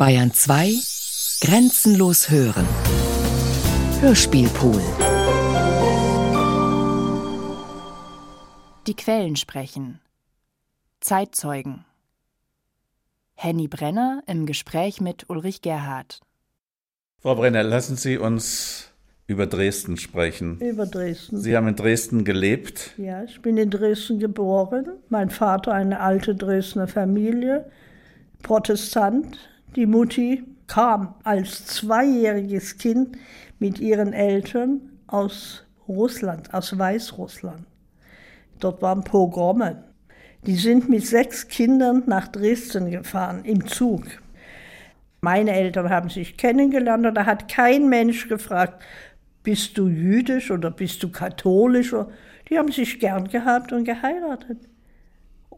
Bayern 2 Grenzenlos hören. Hörspielpool. Die Quellen sprechen. Zeitzeugen. Henny Brenner im Gespräch mit Ulrich Gerhard. Frau Brenner, lassen Sie uns über Dresden sprechen. Über Dresden. Sie haben in Dresden gelebt. Ja, ich bin in Dresden geboren. Mein Vater eine alte Dresdner Familie, Protestant. Die Mutti kam als zweijähriges Kind mit ihren Eltern aus Russland, aus Weißrussland. Dort waren Pogrome. Die sind mit sechs Kindern nach Dresden gefahren im Zug. Meine Eltern haben sich kennengelernt und da hat kein Mensch gefragt, bist du jüdisch oder bist du katholisch? Die haben sich gern gehabt und geheiratet.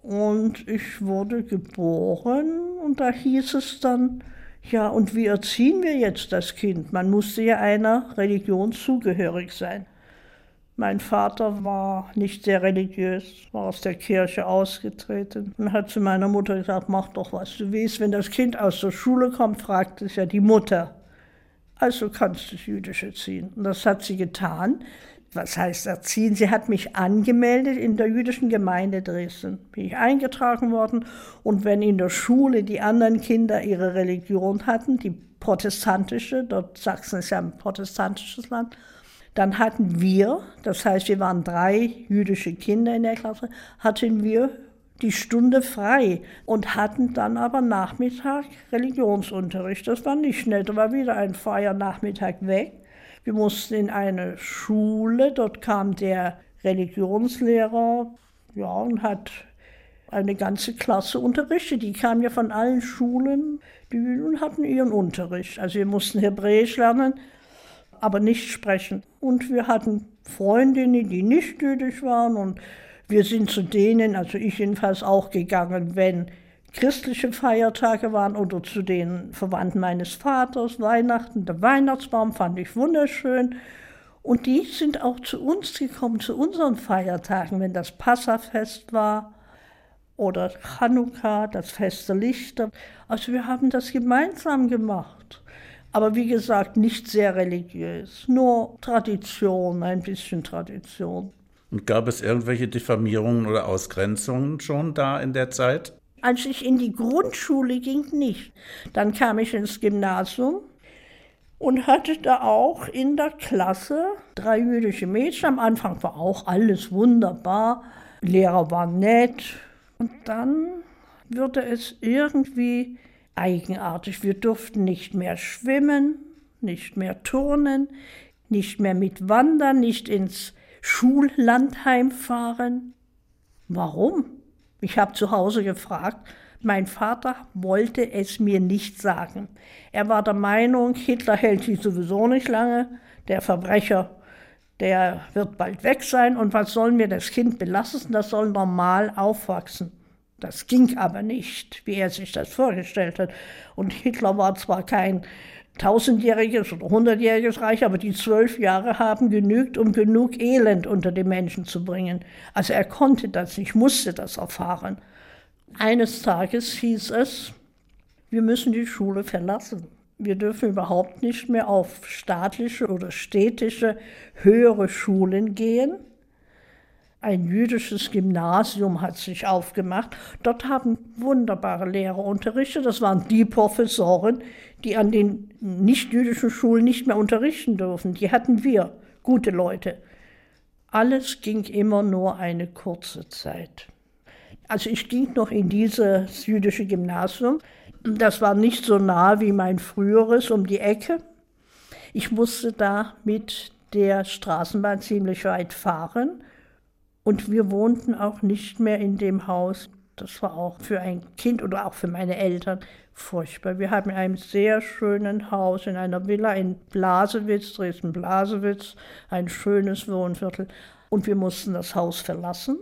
Und ich wurde geboren und da hieß es dann, ja, und wie erziehen wir jetzt das Kind? Man musste ja einer Religion zugehörig sein. Mein Vater war nicht sehr religiös, war aus der Kirche ausgetreten und hat zu meiner Mutter gesagt, mach doch was du willst. Wenn das Kind aus der Schule kommt, fragt es ja die Mutter. Also kannst du das Jüdische ziehen. Und das hat sie getan was heißt erziehen? Sie hat mich angemeldet in der jüdischen Gemeinde Dresden. Bin ich eingetragen worden und wenn in der Schule die anderen Kinder ihre Religion hatten, die protestantische, dort Sachsen ist ja ein protestantisches Land, dann hatten wir, das heißt, wir waren drei jüdische Kinder in der Klasse, hatten wir die Stunde frei und hatten dann aber Nachmittag Religionsunterricht. Das war nicht nett, da war wieder ein freier Nachmittag weg. Wir mussten in eine Schule, dort kam der Religionslehrer ja, und hat eine ganze Klasse unterrichtet. Die kamen ja von allen Schulen und hatten ihren Unterricht. Also wir mussten Hebräisch lernen, aber nicht sprechen. Und wir hatten Freundinnen, die nicht jüdisch waren und wir sind zu denen, also ich jedenfalls auch gegangen, wenn christliche Feiertage waren oder zu den Verwandten meines Vaters, Weihnachten, der Weihnachtsbaum fand ich wunderschön. Und die sind auch zu uns gekommen, zu unseren Feiertagen, wenn das Passafest war oder Chanukka, das Fest der Lichter. Also wir haben das gemeinsam gemacht. Aber wie gesagt, nicht sehr religiös, nur Tradition, ein bisschen Tradition. Und gab es irgendwelche Diffamierungen oder Ausgrenzungen schon da in der Zeit? Als ich in die Grundschule ging, nicht. Dann kam ich ins Gymnasium und hatte da auch in der Klasse drei jüdische Mädchen. Am Anfang war auch alles wunderbar. Lehrer waren nett. Und dann wurde es irgendwie eigenartig. Wir durften nicht mehr schwimmen, nicht mehr turnen, nicht mehr mit Wandern, nicht ins Schullandheim fahren. Warum? Ich habe zu Hause gefragt. Mein Vater wollte es mir nicht sagen. Er war der Meinung, Hitler hält sich sowieso nicht lange, der Verbrecher, der wird bald weg sein und was sollen wir das Kind belasten, das soll normal aufwachsen. Das ging aber nicht, wie er sich das vorgestellt hat. Und Hitler war zwar kein tausendjähriges oder hundertjähriges Reich, aber die zwölf Jahre haben genügt, um genug Elend unter die Menschen zu bringen. Also er konnte das nicht, musste das erfahren. Eines Tages hieß es, wir müssen die Schule verlassen. Wir dürfen überhaupt nicht mehr auf staatliche oder städtische höhere Schulen gehen ein jüdisches Gymnasium hat sich aufgemacht. Dort haben wunderbare Lehrer unterrichtet. Das waren die Professoren, die an den nicht-jüdischen Schulen nicht mehr unterrichten dürfen. Die hatten wir, gute Leute. Alles ging immer nur eine kurze Zeit. Also ich ging noch in dieses jüdische Gymnasium. Das war nicht so nah wie mein früheres um die Ecke. Ich musste da mit der Straßenbahn ziemlich weit fahren und wir wohnten auch nicht mehr in dem Haus. Das war auch für ein Kind oder auch für meine Eltern furchtbar. Wir haben in einem sehr schönen Haus, in einer Villa in Blasewitz, Dresden-Blasewitz, ein schönes Wohnviertel. Und wir mussten das Haus verlassen.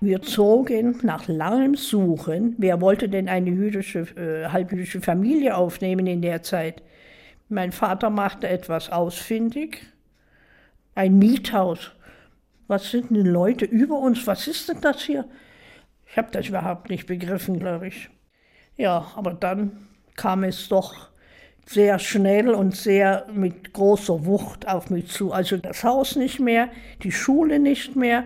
Wir zogen nach langem Suchen. Wer wollte denn eine jüdische, äh, halbjüdische Familie aufnehmen in der Zeit? Mein Vater machte etwas ausfindig. Ein Miethaus was sind denn Leute über uns? Was ist denn das hier? Ich habe das überhaupt nicht begriffen, glaube ich. Ja, aber dann kam es doch sehr schnell und sehr mit großer Wucht auf mich zu. Also das Haus nicht mehr, die Schule nicht mehr.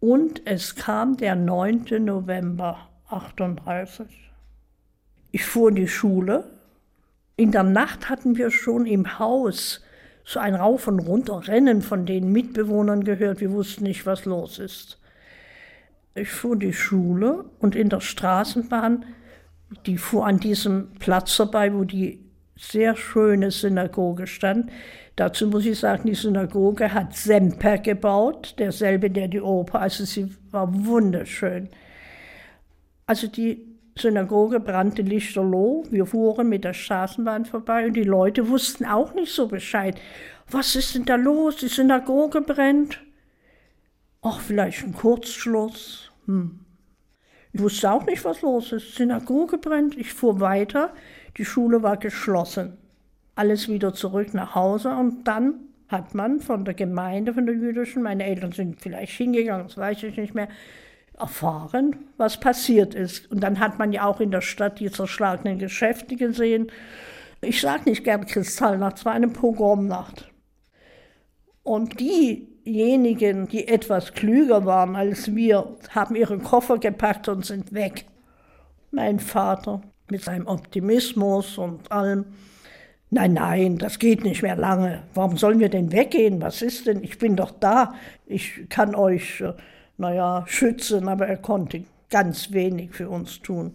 Und es kam der 9. November 38. Ich fuhr in die Schule. In der Nacht hatten wir schon im Haus so ein Rauf und Runter Rennen von den Mitbewohnern gehört. Wir wussten nicht, was los ist. Ich fuhr in die Schule und in der Straßenbahn die fuhr an diesem Platz vorbei, wo die sehr schöne Synagoge stand. Dazu muss ich sagen, die Synagoge hat Semper gebaut, derselbe, der die Oper, also sie war wunderschön. Also die Synagoge brannte lichterloh, wir fuhren mit der Straßenbahn vorbei und die Leute wussten auch nicht so Bescheid. Was ist denn da los? Die Synagoge brennt. Ach, vielleicht ein Kurzschluss. Hm. Ich wusste auch nicht, was los ist. Die Synagoge brennt. Ich fuhr weiter. Die Schule war geschlossen. Alles wieder zurück nach Hause und dann hat man von der Gemeinde, von der jüdischen, meine Eltern sind vielleicht hingegangen, das weiß ich nicht mehr, erfahren, was passiert ist. Und dann hat man ja auch in der Stadt die zerschlagenen Geschäfte gesehen. Ich sage nicht gern Kristallnacht, es war eine Pogromnacht. Und die diejenigen, die etwas klüger waren als wir, haben ihre Koffer gepackt und sind weg. Mein Vater mit seinem Optimismus und allem. Nein, nein, das geht nicht mehr lange. Warum sollen wir denn weggehen? Was ist denn? Ich bin doch da. Ich kann euch, äh, naja, schützen, aber er konnte ganz wenig für uns tun.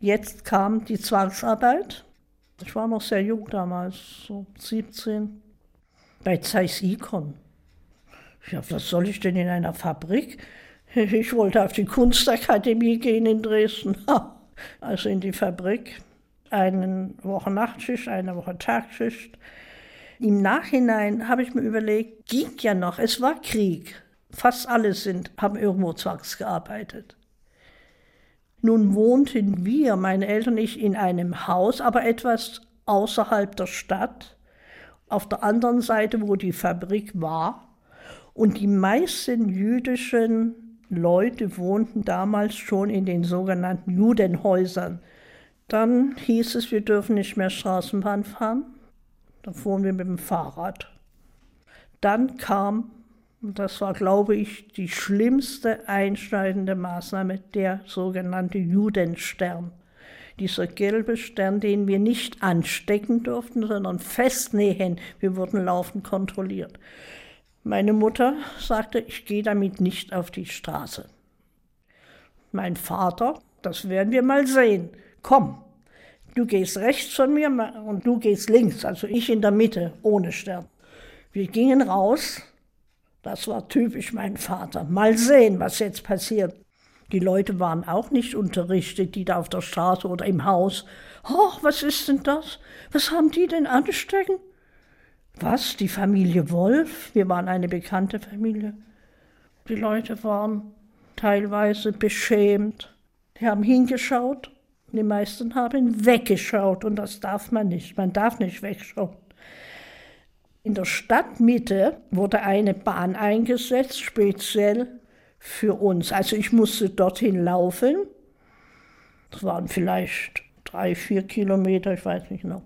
Jetzt kam die Zwangsarbeit. Ich war noch sehr jung damals, so 17, bei Zeiss Ikon. Ja, was soll ich denn in einer Fabrik? Ich wollte auf die Kunstakademie gehen in Dresden, also in die Fabrik. Eine Woche Nachtschicht, eine Woche Tagschicht. Im Nachhinein habe ich mir überlegt, ging ja noch, es war Krieg. Fast alle sind, haben irgendwo zwangsgearbeitet. Nun wohnten wir, meine Eltern ich, in einem Haus, aber etwas außerhalb der Stadt, auf der anderen Seite, wo die Fabrik war. Und die meisten jüdischen Leute wohnten damals schon in den sogenannten Judenhäusern. Dann hieß es, wir dürfen nicht mehr Straßenbahn fahren. Dann fuhren wir mit dem Fahrrad. Dann kam, und das war, glaube ich, die schlimmste einschneidende Maßnahme, der sogenannte Judenstern. Dieser gelbe Stern, den wir nicht anstecken durften, sondern festnähen. Wir wurden laufend kontrolliert. Meine Mutter sagte, ich gehe damit nicht auf die Straße. Mein Vater, das werden wir mal sehen. Komm, du gehst rechts von mir und du gehst links, also ich in der Mitte, ohne Stern. Wir gingen raus. Das war typisch mein Vater. Mal sehen, was jetzt passiert. Die Leute waren auch nicht unterrichtet, die da auf der Straße oder im Haus. Oh, was ist denn das? Was haben die denn anstecken? Was? Die Familie Wolf? Wir waren eine bekannte Familie. Die Leute waren teilweise beschämt. Die haben hingeschaut. Die meisten haben weggeschaut und das darf man nicht. Man darf nicht wegschauen. In der Stadtmitte wurde eine Bahn eingesetzt, speziell für uns. Also ich musste dorthin laufen. Das waren vielleicht drei, vier Kilometer, ich weiß nicht noch.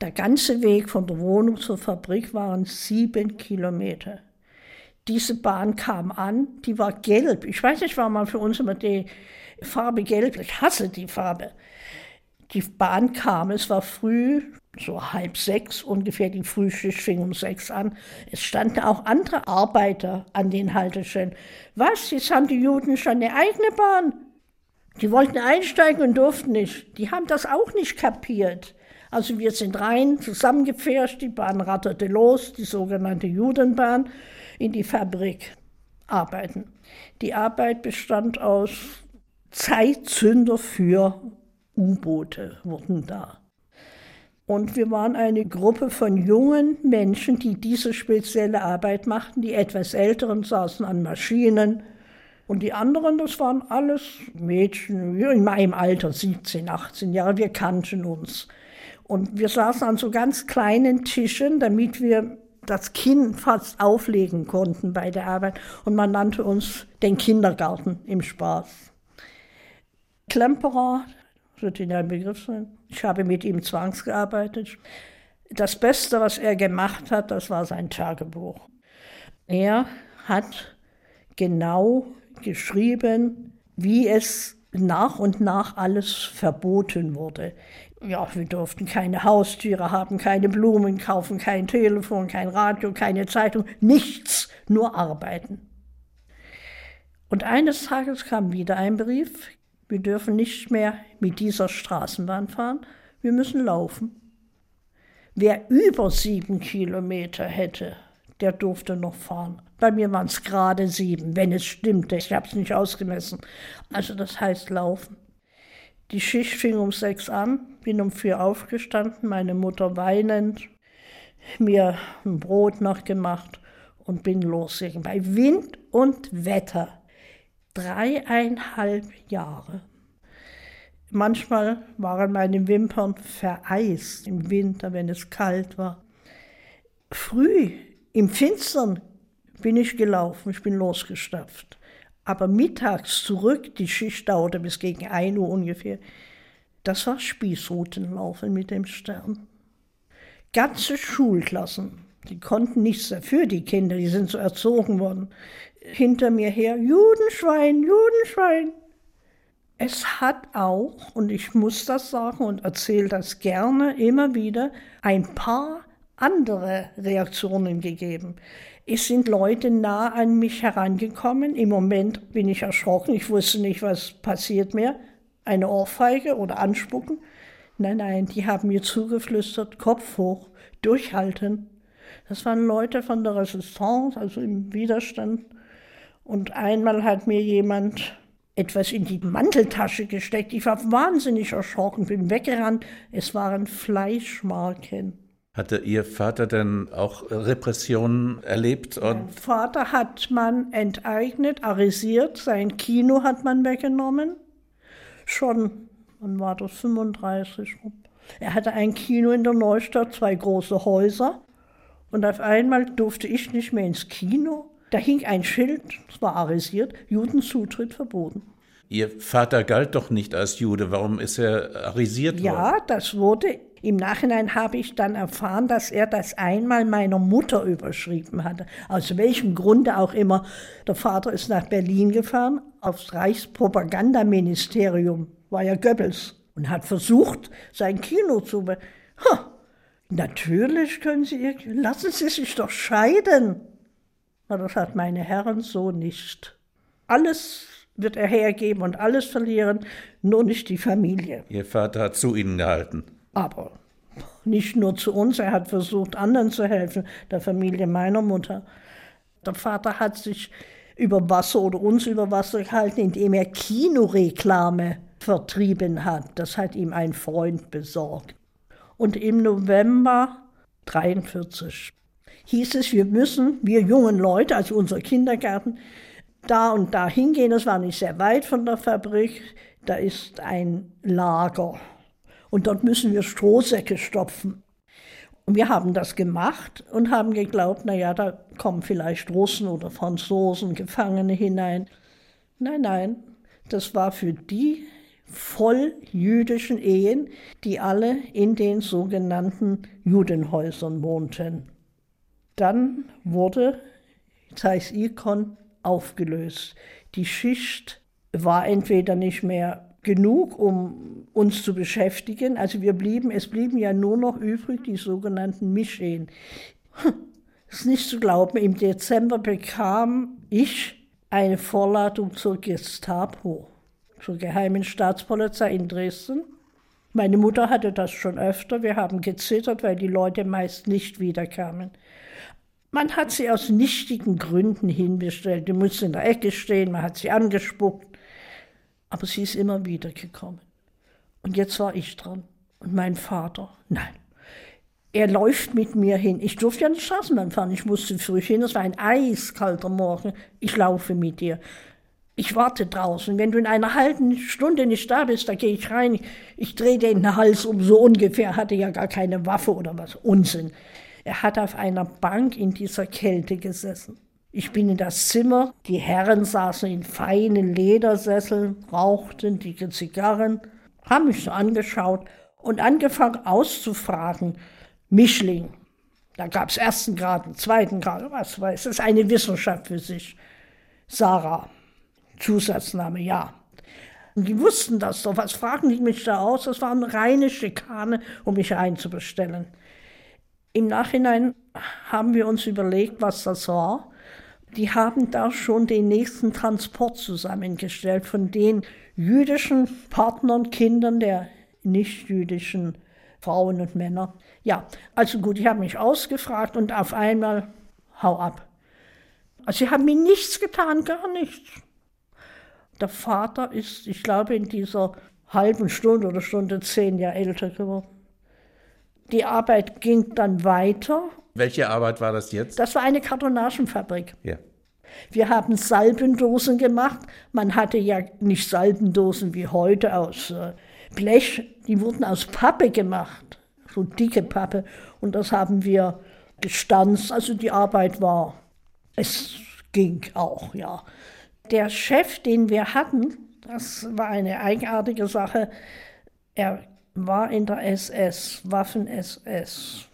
Der ganze Weg von der Wohnung zur Fabrik waren sieben Kilometer. Diese Bahn kam an, die war gelb. Ich weiß nicht, warum man für uns immer die Farbe gelb, ich hasse die Farbe. Die Bahn kam, es war früh, so halb sechs ungefähr, die Frühschicht fing um sechs an. Es standen auch andere Arbeiter an den Haltestellen. Was, jetzt haben die Juden schon eine eigene Bahn? Die wollten einsteigen und durften nicht. Die haben das auch nicht kapiert. Also wir sind rein, zusammengepfercht, die Bahn ratterte los, die sogenannte Judenbahn, in die Fabrik arbeiten. Die Arbeit bestand aus Zeitzünder für U-Boote, wurden da. Und wir waren eine Gruppe von jungen Menschen, die diese spezielle Arbeit machten. Die etwas Älteren saßen an Maschinen. Und die anderen, das waren alles Mädchen in meinem Alter, 17, 18 Jahre. Wir kannten uns. Und wir saßen an so ganz kleinen Tischen, damit wir das Kinn fast auflegen konnten bei der Arbeit. Und man nannte uns den Kindergarten im Spaß. Klemperer, wird Ihnen ein Begriff sein. Ich habe mit ihm zwangsgearbeitet. Das Beste, was er gemacht hat, das war sein Tagebuch. Er hat genau geschrieben, wie es nach und nach alles verboten wurde. Ja, wir durften keine Haustiere haben, keine Blumen kaufen, kein Telefon, kein Radio, keine Zeitung, nichts, nur arbeiten. Und eines Tages kam wieder ein Brief, wir dürfen nicht mehr mit dieser Straßenbahn fahren, wir müssen laufen. Wer über sieben Kilometer hätte, der durfte noch fahren. Bei mir waren es gerade sieben, wenn es stimmte. Ich habe es nicht ausgemessen. Also das heißt laufen. Die Schicht fing um sechs an, bin um vier aufgestanden, meine Mutter weinend, mir ein Brot noch gemacht und bin losgegangen. Bei Wind und Wetter. Dreieinhalb Jahre. Manchmal waren meine Wimpern vereist im Winter, wenn es kalt war. Früh im Finstern bin ich gelaufen, ich bin losgestapft. Aber mittags zurück, die Schicht dauerte bis gegen 1 Uhr ungefähr, das war Spießrutenlaufen mit dem Stern. Ganze Schulklassen, die konnten nichts dafür, die Kinder, die sind so erzogen worden. Hinter mir her, Judenschwein, Judenschwein. Es hat auch, und ich muss das sagen und erzähle das gerne immer wieder, ein paar andere Reaktionen gegeben. Es sind Leute nah an mich herangekommen. Im Moment bin ich erschrocken. Ich wusste nicht, was passiert mir. Eine Ohrfeige oder Anspucken. Nein, nein, die haben mir zugeflüstert, Kopf hoch, durchhalten. Das waren Leute von der Resistance, also im Widerstand. Und einmal hat mir jemand etwas in die Manteltasche gesteckt. Ich war wahnsinnig erschrocken, bin weggerannt. Es waren Fleischmarken. Hatte Ihr Vater denn auch Repressionen erlebt? Mein Vater hat man enteignet, arisiert, sein Kino hat man weggenommen. Schon, wann war das, 35 Er hatte ein Kino in der Neustadt, zwei große Häuser. Und auf einmal durfte ich nicht mehr ins Kino. Da hing ein Schild, es war arisiert, Judenzutritt verboten. Ihr Vater galt doch nicht als Jude. Warum ist er arisiert ja, worden? Ja, das wurde. Im Nachhinein habe ich dann erfahren, dass er das einmal meiner Mutter überschrieben hatte. Aus welchem Grunde auch immer. Der Vater ist nach Berlin gefahren, aufs Reichspropagandaministerium, war ja Goebbels, und hat versucht, sein Kino zu. Ha, natürlich können Sie, lassen Sie sich doch scheiden. Das hat meine Herren so nicht. Alles wird er hergeben und alles verlieren, nur nicht die Familie. Ihr Vater hat zu Ihnen gehalten. Aber nicht nur zu uns, er hat versucht, anderen zu helfen, der Familie meiner Mutter. Der Vater hat sich über Wasser oder uns über Wasser gehalten, indem er Kinoreklame vertrieben hat. Das hat ihm ein Freund besorgt. Und im November 43 hieß es, wir müssen, wir jungen Leute, also unser Kindergarten, da und da hingehen. Das war nicht sehr weit von der Fabrik. Da ist ein Lager. Und dort müssen wir Strohsäcke stopfen. Und wir haben das gemacht und haben geglaubt, naja, da kommen vielleicht Russen oder Franzosen, Gefangene hinein. Nein, nein, das war für die voll jüdischen Ehen, die alle in den sogenannten Judenhäusern wohnten. Dann wurde Zeiss Ikon aufgelöst. Die Schicht war entweder nicht mehr genug, um uns zu beschäftigen. Also wir blieben, es blieben ja nur noch übrig die sogenannten Mischehen. Hm, ist nicht zu glauben, im Dezember bekam ich eine Vorladung zur Gestapo, zur Geheimen Staatspolizei in Dresden. Meine Mutter hatte das schon öfter. Wir haben gezittert, weil die Leute meist nicht wiederkamen. Man hat sie aus nichtigen Gründen hinbestellt. Die musste in der Ecke stehen, man hat sie angespuckt. Aber sie ist immer wieder gekommen. Und jetzt war ich dran. Und mein Vater, nein. Er läuft mit mir hin. Ich durfte ja nicht Straßenbahn fahren. Ich musste früh hin. Es war ein eiskalter Morgen. Ich laufe mit dir. Ich warte draußen. Wenn du in einer halben Stunde nicht da bist, da gehe ich rein. Ich drehe den Hals um, so ungefähr. Hatte ja gar keine Waffe oder was. Unsinn. Er hat auf einer Bank in dieser Kälte gesessen. Ich bin in das Zimmer, die Herren saßen in feinen Ledersesseln, rauchten dicke Zigarren. haben mich so angeschaut und angefangen auszufragen. Mischling, da gab es ersten Grad, zweiten Grad, was weiß, das ist eine Wissenschaft für sich. Sarah, Zusatzname, ja. Und die wussten das doch. Was fragen die mich da aus? Das war eine reine Schikane, um mich einzubestellen. Im Nachhinein haben wir uns überlegt, was das war. Die haben da schon den nächsten Transport zusammengestellt von den jüdischen Partnern, Kindern der nicht-jüdischen Frauen und Männer. Ja, also gut, ich habe mich ausgefragt und auf einmal hau ab. Also sie haben mir nichts getan, gar nichts. Der Vater ist, ich glaube, in dieser halben Stunde oder Stunde zehn Jahre älter geworden. Die Arbeit ging dann weiter. Welche Arbeit war das jetzt? Das war eine Kartonagenfabrik. Ja. Wir haben Salbendosen gemacht. Man hatte ja nicht Salbendosen wie heute aus äh, Blech, die wurden aus Pappe gemacht, so dicke Pappe. Und das haben wir gestanzt. Also die Arbeit war, es ging auch, ja. Der Chef, den wir hatten, das war eine eigenartige Sache. Er war in der SS, Waffen-SS.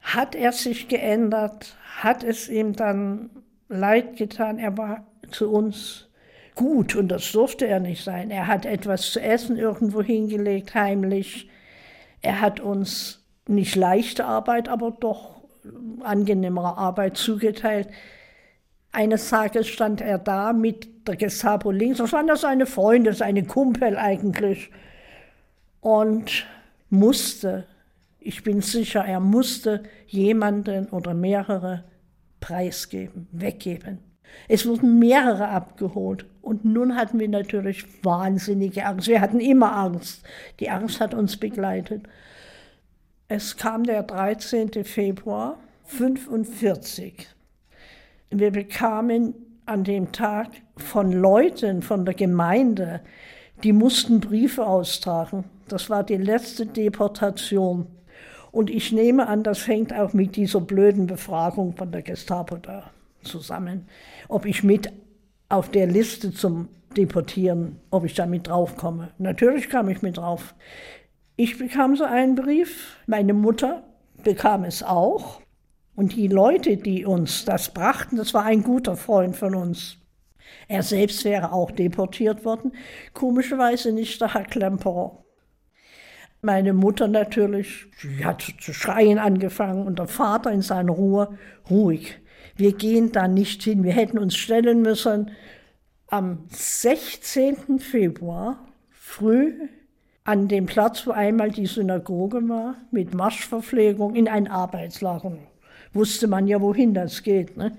Hat er sich geändert? Hat es ihm dann leid getan? Er war zu uns gut und das durfte er nicht sein. Er hat etwas zu essen irgendwo hingelegt, heimlich. Er hat uns nicht leichte Arbeit, aber doch angenehmere Arbeit zugeteilt. Eines Tages stand er da mit der Gestapo links, das waren ja seine Freunde, seine Kumpel eigentlich und musste, ich bin sicher, er musste jemanden oder mehrere preisgeben, weggeben. Es wurden mehrere abgeholt. Und nun hatten wir natürlich wahnsinnige Angst. Wir hatten immer Angst. Die Angst hat uns begleitet. Es kam der 13. Februar 1945. Wir bekamen an dem Tag von Leuten von der Gemeinde, die mussten Briefe austragen. Das war die letzte Deportation. Und ich nehme an, das hängt auch mit dieser blöden Befragung von der Gestapo da zusammen. Ob ich mit auf der Liste zum Deportieren, ob ich da mit draufkomme. Natürlich kam ich mit drauf. Ich bekam so einen Brief, meine Mutter bekam es auch. Und die Leute, die uns das brachten, das war ein guter Freund von uns. Er selbst wäre auch deportiert worden. Komischerweise nicht der Herr Klemperer. Meine Mutter natürlich, sie hat zu schreien angefangen und der Vater in seiner Ruhe, ruhig. Wir gehen da nicht hin. Wir hätten uns stellen müssen am 16. Februar früh an dem Platz, wo einmal die Synagoge war, mit Marschverpflegung in ein Arbeitslager. Wusste man ja, wohin das geht. Ne?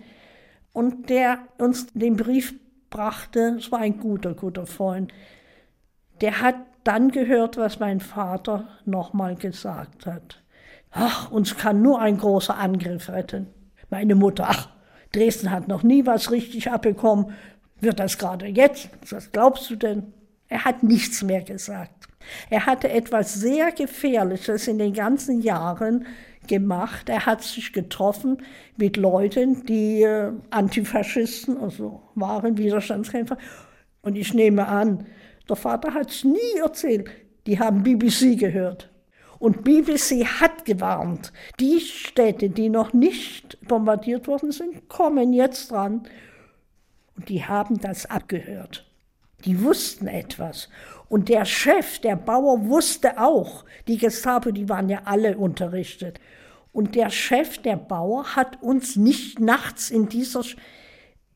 Und der uns den Brief brachte, es war ein guter, guter Freund, der hat dann gehört, was mein Vater nochmal gesagt hat. Ach, uns kann nur ein großer Angriff retten. Meine Mutter, ach, Dresden hat noch nie was richtig abbekommen. Wird das gerade jetzt? Was glaubst du denn? Er hat nichts mehr gesagt. Er hatte etwas sehr Gefährliches in den ganzen Jahren gemacht. Er hat sich getroffen mit Leuten, die äh, Antifaschisten also waren, Widerstandskämpfer. Und ich nehme an, der Vater hat es nie erzählt. Die haben BBC gehört. Und BBC hat gewarnt, die Städte, die noch nicht bombardiert worden sind, kommen jetzt dran. Und die haben das abgehört. Die wussten etwas. Und der Chef, der Bauer, wusste auch, die Gestapo, die waren ja alle unterrichtet. Und der Chef, der Bauer, hat uns nicht nachts in dieser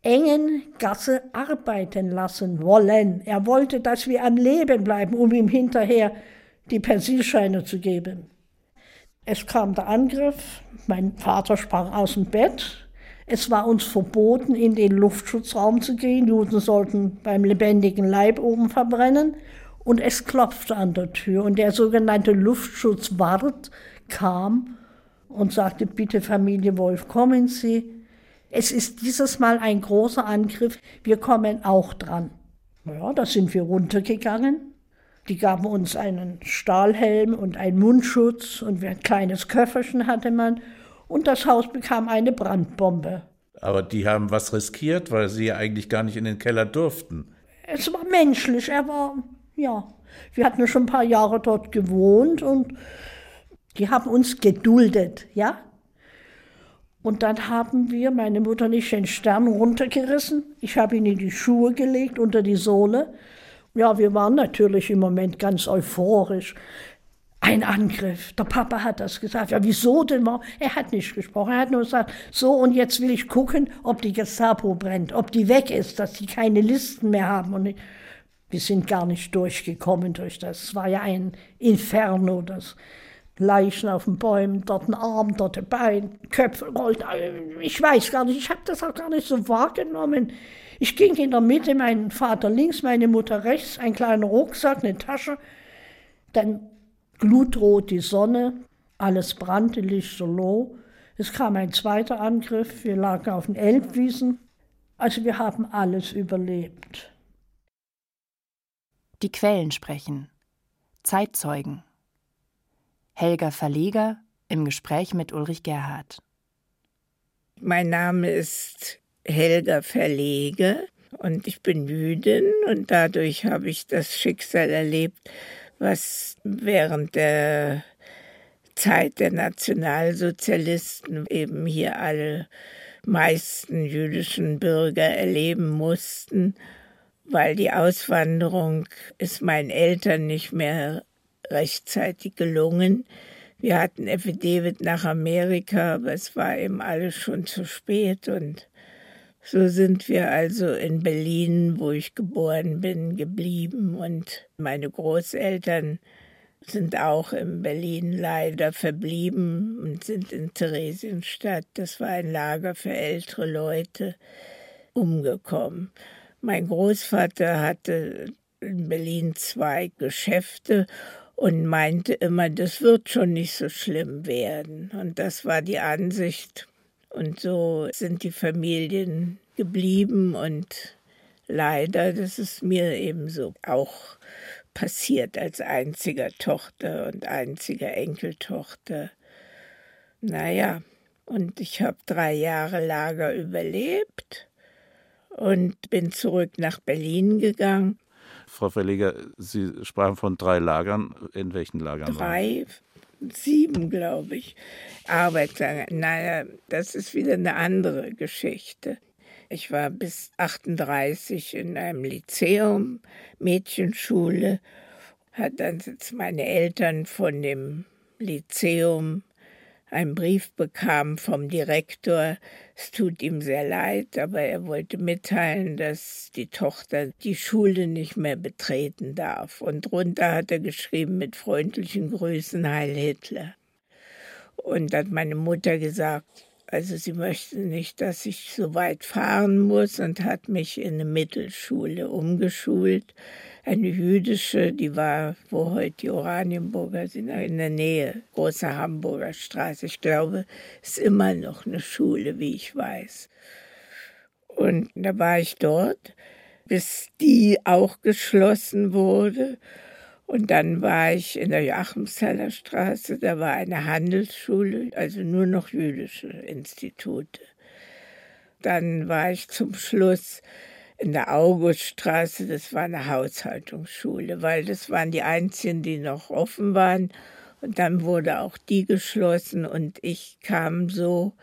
engen Gasse arbeiten lassen wollen. Er wollte, dass wir am Leben bleiben, um ihm hinterher die Persilscheine zu geben. Es kam der Angriff, mein Vater sprang aus dem Bett. Es war uns verboten, in den Luftschutzraum zu gehen. Juden sollten beim lebendigen Leib oben verbrennen. Und es klopfte an der Tür. Und der sogenannte Luftschutzwart kam und sagte, bitte Familie Wolf, kommen Sie. Es ist dieses Mal ein großer Angriff. Wir kommen auch dran. Ja, da sind wir runtergegangen. Die gaben uns einen Stahlhelm und einen Mundschutz und ein kleines Köfferchen hatte man. Und das Haus bekam eine Brandbombe. Aber die haben was riskiert, weil sie ja eigentlich gar nicht in den Keller durften. Es war menschlich, er war, ja. Wir hatten schon ein paar Jahre dort gewohnt und die haben uns geduldet, ja. Und dann haben wir, meine Mutter nicht, den Stern runtergerissen. Ich habe ihn in die Schuhe gelegt, unter die Sohle. Ja, wir waren natürlich im Moment ganz euphorisch. Ein Angriff. Der Papa hat das gesagt. Ja, wieso denn? Er hat nicht gesprochen. Er hat nur gesagt, so und jetzt will ich gucken, ob die Gestapo brennt, ob die weg ist, dass die keine Listen mehr haben. Und wir sind gar nicht durchgekommen durch das. Es war ja ein Inferno, das Leichen auf den Bäumen, dort ein Arm, dort ein Bein, Köpfe rollten. Ich weiß gar nicht, ich habe das auch gar nicht so wahrgenommen. Ich ging in der Mitte, mein Vater links, meine Mutter rechts, ein kleiner Rucksack, eine Tasche. Dann glutrot die Sonne, alles brannte lichterloh. Es kam ein zweiter Angriff, wir lagen auf den Elbwiesen. Also wir haben alles überlebt. Die Quellen sprechen. Zeitzeugen. Helga Verleger im Gespräch mit Ulrich Gerhard. Mein Name ist Helga Verleger und ich bin Jüdin und dadurch habe ich das Schicksal erlebt, was während der Zeit der Nationalsozialisten eben hier alle meisten jüdischen Bürger erleben mussten, weil die Auswanderung ist meinen Eltern nicht mehr rechtzeitig gelungen. Wir hatten Affidavit nach Amerika, aber es war eben alles schon zu spät und so sind wir also in Berlin, wo ich geboren bin, geblieben und meine Großeltern sind auch in Berlin leider verblieben und sind in Theresienstadt, das war ein Lager für ältere Leute, umgekommen. Mein Großvater hatte in Berlin zwei Geschäfte und meinte immer, das wird schon nicht so schlimm werden. Und das war die Ansicht. Und so sind die Familien geblieben und leider, das ist mir ebenso auch passiert als einziger Tochter und einziger Enkeltochter. Naja, und ich habe drei Jahre Lager überlebt und bin zurück nach Berlin gegangen Frau Verleger, Sie sprachen von drei Lagern. In welchen Lagern? Drei, sieben, glaube ich. Arbeitslager. Naja, das ist wieder eine andere Geschichte. Ich war bis 38 in einem Lyzeum, Mädchenschule, hat dann meine Eltern von dem Lyzeum einen Brief bekam vom Direktor, es tut ihm sehr leid, aber er wollte mitteilen, dass die Tochter die Schule nicht mehr betreten darf. Und drunter hat er geschrieben mit freundlichen Grüßen Heil Hitler. Und hat meine Mutter gesagt, also sie möchte nicht, dass ich so weit fahren muss und hat mich in eine Mittelschule umgeschult eine jüdische, die war, wo heute die Oranienburger sind, in der Nähe, große Hamburger Straße. Ich glaube, es ist immer noch eine Schule, wie ich weiß. Und da war ich dort, bis die auch geschlossen wurde. Und dann war ich in der Joachimsthaler Straße, da war eine Handelsschule, also nur noch jüdische Institute. Dann war ich zum Schluss in der Auguststraße, das war eine Haushaltungsschule, weil das waren die einzigen, die noch offen waren. Und dann wurde auch die geschlossen und ich kam so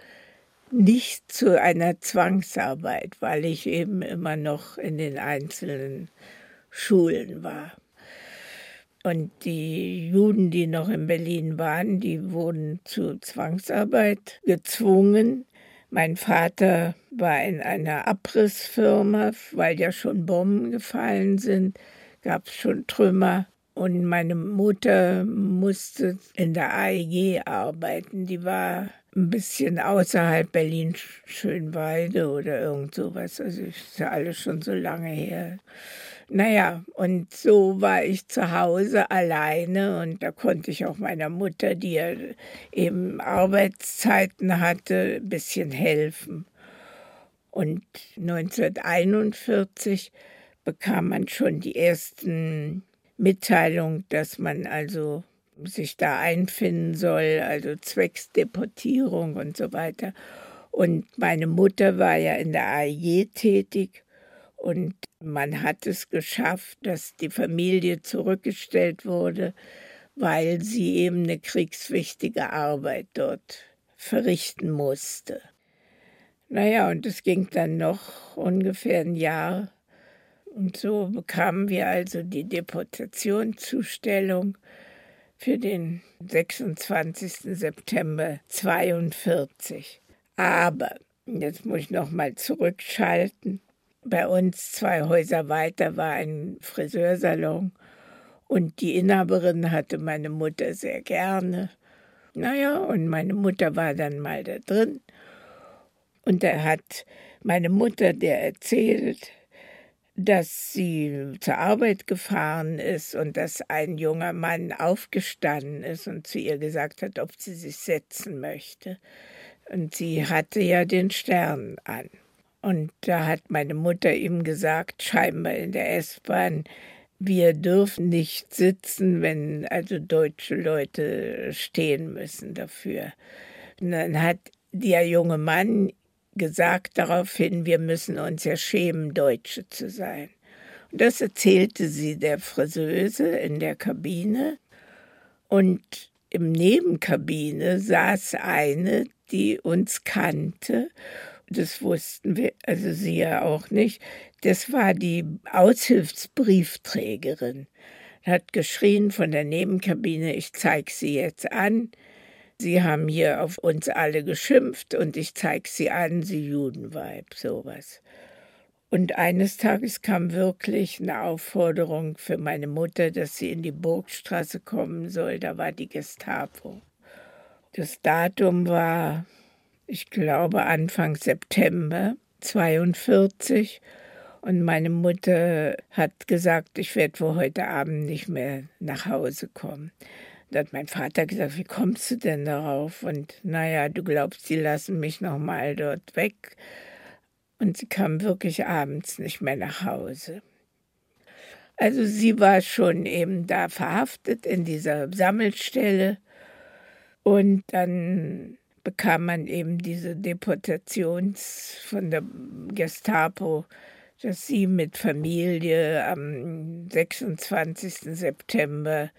nicht zu einer Zwangsarbeit, weil ich eben immer noch in den einzelnen Schulen war. Und die Juden, die noch in Berlin waren, die wurden zu Zwangsarbeit gezwungen. Mein Vater war in einer Abrissfirma, weil ja schon Bomben gefallen sind, gab es schon Trümmer. Und meine Mutter musste in der AEG arbeiten. Die war ein bisschen außerhalb Berlin Schönweide oder irgend sowas. Also ist ja alles schon so lange her. Naja, und so war ich zu Hause alleine und da konnte ich auch meiner Mutter, die ja eben Arbeitszeiten hatte, ein bisschen helfen. Und 1941 bekam man schon die ersten Mitteilungen, dass man also sich da einfinden soll, also Zwecksdeportierung und so weiter. Und meine Mutter war ja in der AEG tätig Und man hat es geschafft, dass die Familie zurückgestellt wurde, weil sie eben eine kriegswichtige Arbeit dort verrichten musste. Naja, und es ging dann noch ungefähr ein Jahr. Und so bekamen wir also die Deportationszustellung für den 26. September 42. Aber, jetzt muss ich noch mal zurückschalten, bei uns zwei Häuser weiter war ein Friseursalon und die Inhaberin hatte meine Mutter sehr gerne. Naja, und meine Mutter war dann mal da drin und da hat meine Mutter der erzählt, dass sie zur Arbeit gefahren ist und dass ein junger Mann aufgestanden ist und zu ihr gesagt hat, ob sie sich setzen möchte. Und sie hatte ja den Stern an. Und da hat meine Mutter ihm gesagt, scheinbar in der S-Bahn, wir dürfen nicht sitzen, wenn also deutsche Leute stehen müssen dafür. Und dann hat der junge Mann gesagt daraufhin, wir müssen uns ja schämen, Deutsche zu sein. Und das erzählte sie der Friseuse in der Kabine. Und im Nebenkabine saß eine, die uns kannte. Das wussten wir, also sie ja auch nicht. Das war die Aushilfsbriefträgerin. Hat geschrien von der Nebenkabine, ich zeig sie jetzt an. Sie haben hier auf uns alle geschimpft und ich zeig sie an, sie Judenweib, sowas. Und eines Tages kam wirklich eine Aufforderung für meine Mutter, dass sie in die Burgstraße kommen soll. Da war die Gestapo. Das Datum war, ich glaube, Anfang September 42. Und meine Mutter hat gesagt, ich werde wohl heute Abend nicht mehr nach Hause kommen. Da hat mein Vater gesagt, wie kommst du denn darauf? Und naja, du glaubst, sie lassen mich noch mal dort weg. Und sie kam wirklich abends nicht mehr nach Hause. Also sie war schon eben da verhaftet in dieser Sammelstelle. Und dann bekam man eben diese Deportations von der Gestapo, dass sie mit Familie am 26. September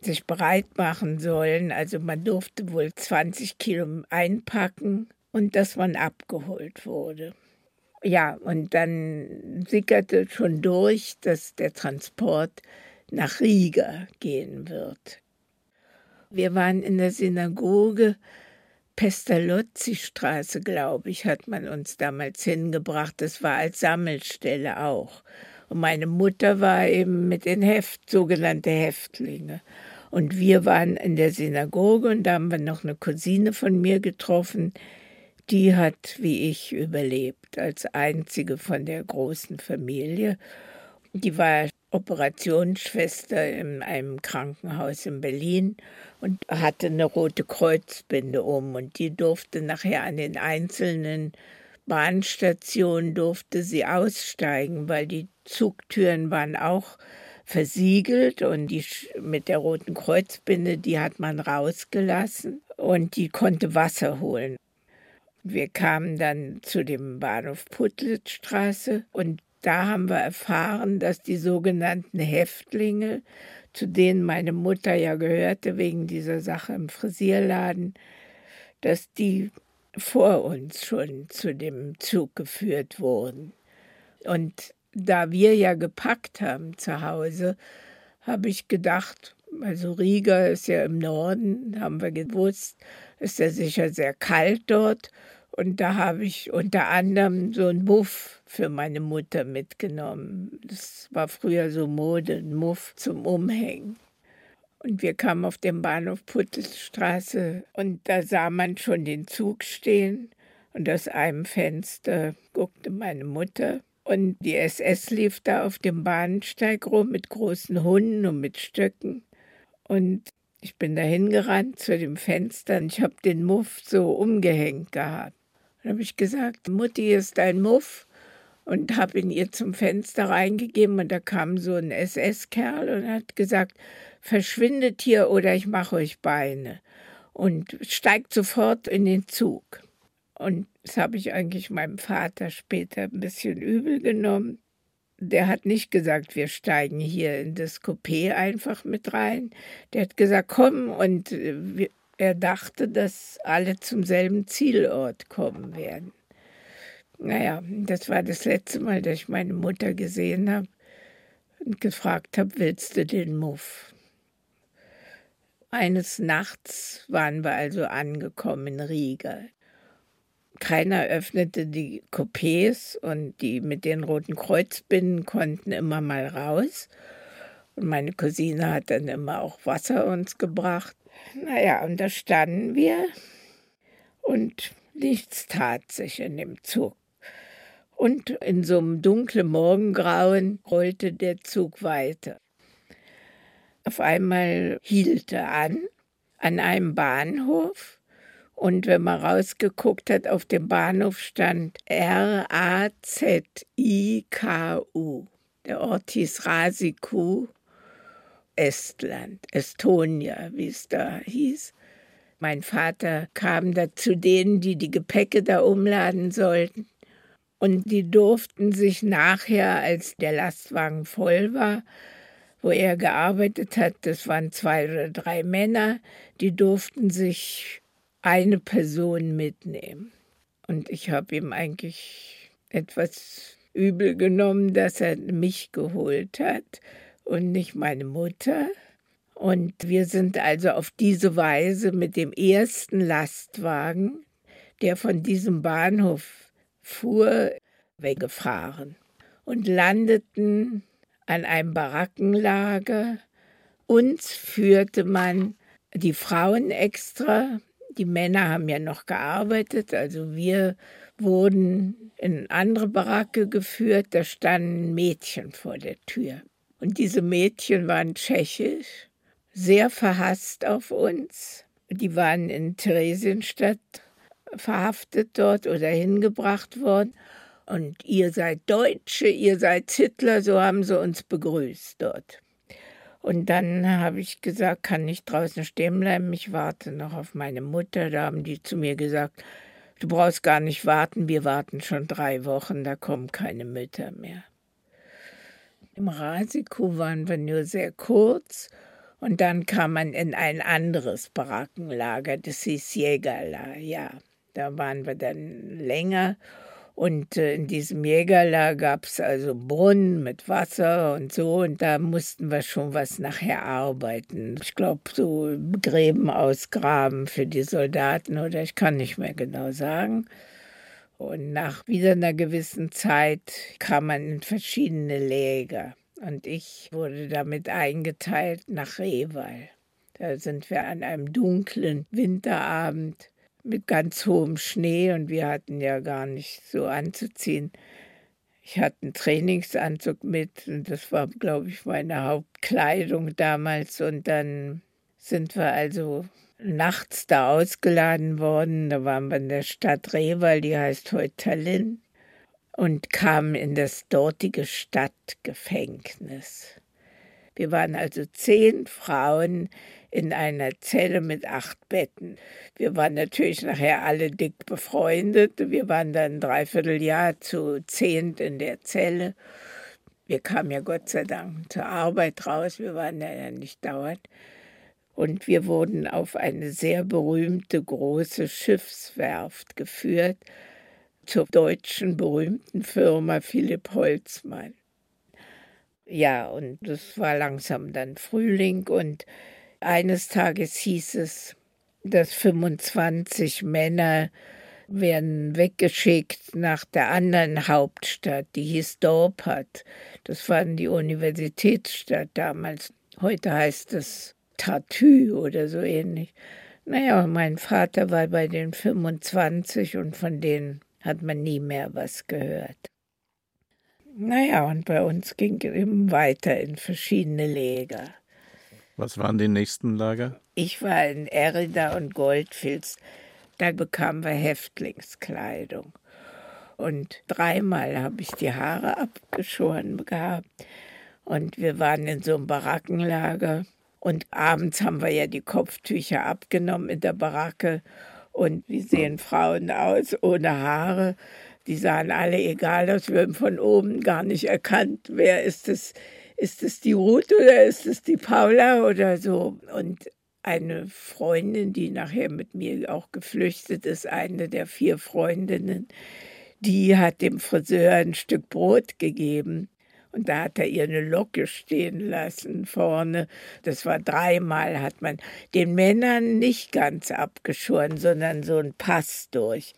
sich bereit machen sollen. Also man durfte wohl 20 Kilo einpacken und dass man abgeholt wurde. Ja, und dann sickerte schon durch, dass der Transport nach Riga gehen wird. Wir waren in der Synagoge, Pestalozzi-Straße, glaube ich, hat man uns damals hingebracht. Das war als Sammelstelle auch. Und meine Mutter war eben mit den Heft, sogenannte Häftlinge. Und wir waren in der Synagoge und da haben wir noch eine Cousine von mir getroffen, die hat, wie ich, überlebt, als einzige von der großen Familie. Die war Operationsschwester in einem Krankenhaus in Berlin und hatte eine rote Kreuzbinde um und die durfte nachher an den einzelnen Bahnstationen durfte sie aussteigen, weil die Zugtüren waren auch versiegelt und die mit der roten Kreuzbinde, die hat man rausgelassen und die konnte Wasser holen. Wir kamen dann zu dem Bahnhof Putlitzstraße und da haben wir erfahren, dass die sogenannten Häftlinge, zu denen meine Mutter ja gehörte wegen dieser Sache im Frisierladen, dass die vor uns schon zu dem Zug geführt wurden. Und da wir ja gepackt haben zu Hause, habe ich gedacht, also Riga ist ja im Norden, haben wir gewusst, ist ja sicher sehr kalt dort. Und da habe ich unter anderem so einen Muff für meine Mutter mitgenommen. Das war früher so Mode, ein Muff zum Umhängen. Und wir kamen auf dem Bahnhof Puttelstraße und da sah man schon den Zug stehen. Und aus einem Fenster guckte meine Mutter und die SS lief da auf dem Bahnsteig rum mit großen Hunden und mit Stöcken. Und ich bin da hingerannt zu dem Fenster und ich habe den Muff so umgehängt gehabt. Habe ich gesagt, Mutti ist ein Muff und habe ihn ihr zum Fenster reingegeben und da kam so ein SS-Kerl und hat gesagt, verschwindet hier oder ich mache euch Beine und steigt sofort in den Zug. Und das habe ich eigentlich meinem Vater später ein bisschen übel genommen. Der hat nicht gesagt, wir steigen hier in das Coupé einfach mit rein. Der hat gesagt, komm. Und äh, er dachte, dass alle zum selben Zielort kommen werden. Naja, das war das letzte Mal, dass ich meine Mutter gesehen habe und gefragt habe, willst du den Muff? Eines Nachts waren wir also angekommen in Riga. Keiner öffnete die Coupés und die mit den roten Kreuzbinden konnten immer mal raus. Und meine Cousine hat dann immer auch Wasser uns gebracht. Naja, und da standen wir und nichts tat sich in dem Zug. Und in so einem dunklen Morgengrauen rollte der Zug weiter. Auf einmal hielt er an, an einem Bahnhof. Und wenn man rausgeguckt hat, auf dem Bahnhof stand R-A-Z-I-K-U. Der Ort hieß Rasiku, Estland, Estonia, wie es da hieß. Mein Vater kam da zu denen, die die Gepäcke da umladen sollten. Und die durften sich nachher, als der Lastwagen voll war, wo er gearbeitet hat, das waren zwei oder drei Männer, die durften sich eine Person mitnehmen. Und ich habe ihm eigentlich etwas übel genommen, dass er mich geholt hat und nicht meine Mutter. Und wir sind also auf diese Weise mit dem ersten Lastwagen, der von diesem Bahnhof fuhr, weggefahren und landeten an einem Barackenlager. Uns führte man die Frauen extra, die Männer haben ja noch gearbeitet, also wir wurden in eine andere Baracke geführt, da standen Mädchen vor der Tür. Und diese Mädchen waren tschechisch, sehr verhasst auf uns. Die waren in Theresienstadt verhaftet dort oder hingebracht worden. Und ihr seid Deutsche, ihr seid Hitler, so haben sie uns begrüßt dort. Und dann habe ich gesagt, kann nicht draußen stehen bleiben, ich warte noch auf meine Mutter. Da haben die zu mir gesagt, du brauchst gar nicht warten, wir warten schon drei Wochen, da kommen keine Mütter mehr. Im Rasiku waren wir nur sehr kurz und dann kam man in ein anderes Barackenlager, das hieß Jägerla, ja. Da waren wir dann länger. Und äh, in diesem Jägerlager gab es also Brunnen mit Wasser und so. Und da mussten wir schon was nachher arbeiten. Ich glaube, so Gräben ausgraben für die Soldaten oder ich kann nicht mehr genau sagen. Und nach wieder einer gewissen Zeit kam man in verschiedene Läger. Und ich wurde damit eingeteilt nach Rewal. Da sind wir an einem dunklen Winterabend mit ganz hohem Schnee und wir hatten ja gar nicht so anzuziehen. Ich hatte einen Trainingsanzug mit und das war, glaube ich, meine Hauptkleidung damals. Und dann sind wir also nachts da ausgeladen worden. Da waren wir in der Stadt Reval, die heißt heute Tallinn, und kamen in das dortige Stadtgefängnis. Wir waren also zehn Frauen in einer Zelle mit acht Betten. Wir waren natürlich nachher alle dick befreundet. Wir waren dann ein Dreivierteljahr zu zehnt in der Zelle. Wir kamen ja Gott sei Dank zur Arbeit raus. Wir waren ja nicht dauernd. Und wir wurden auf eine sehr berühmte große Schiffswerft geführt, zur deutschen berühmten Firma Philipp Holzmann. Ja, und es war langsam dann Frühling und eines Tages hieß es, dass 25 Männer werden weggeschickt nach der anderen Hauptstadt, die hieß Dorpat. Das war die Universitätsstadt damals. Heute heißt es Tartü oder so ähnlich. Naja, mein Vater war bei den 25 und von denen hat man nie mehr was gehört. Naja, und bei uns ging es eben weiter in verschiedene Läger. Was waren die nächsten Lager? Ich war in Erida und Goldfilz. Da bekamen wir Häftlingskleidung. Und dreimal habe ich die Haare abgeschoren gehabt. Und wir waren in so einem Barackenlager. Und abends haben wir ja die Kopftücher abgenommen in der Baracke. Und wie sehen Frauen aus ohne Haare? Die sahen alle egal aus. Wir haben von oben gar nicht erkannt, wer ist es. Ist es die Ruth oder ist es die Paula oder so? Und eine Freundin, die nachher mit mir auch geflüchtet ist, eine der vier Freundinnen, die hat dem Friseur ein Stück Brot gegeben. Und da hat er ihr eine Locke stehen lassen vorne. Das war dreimal, hat man den Männern nicht ganz abgeschoren, sondern so ein Pass durch.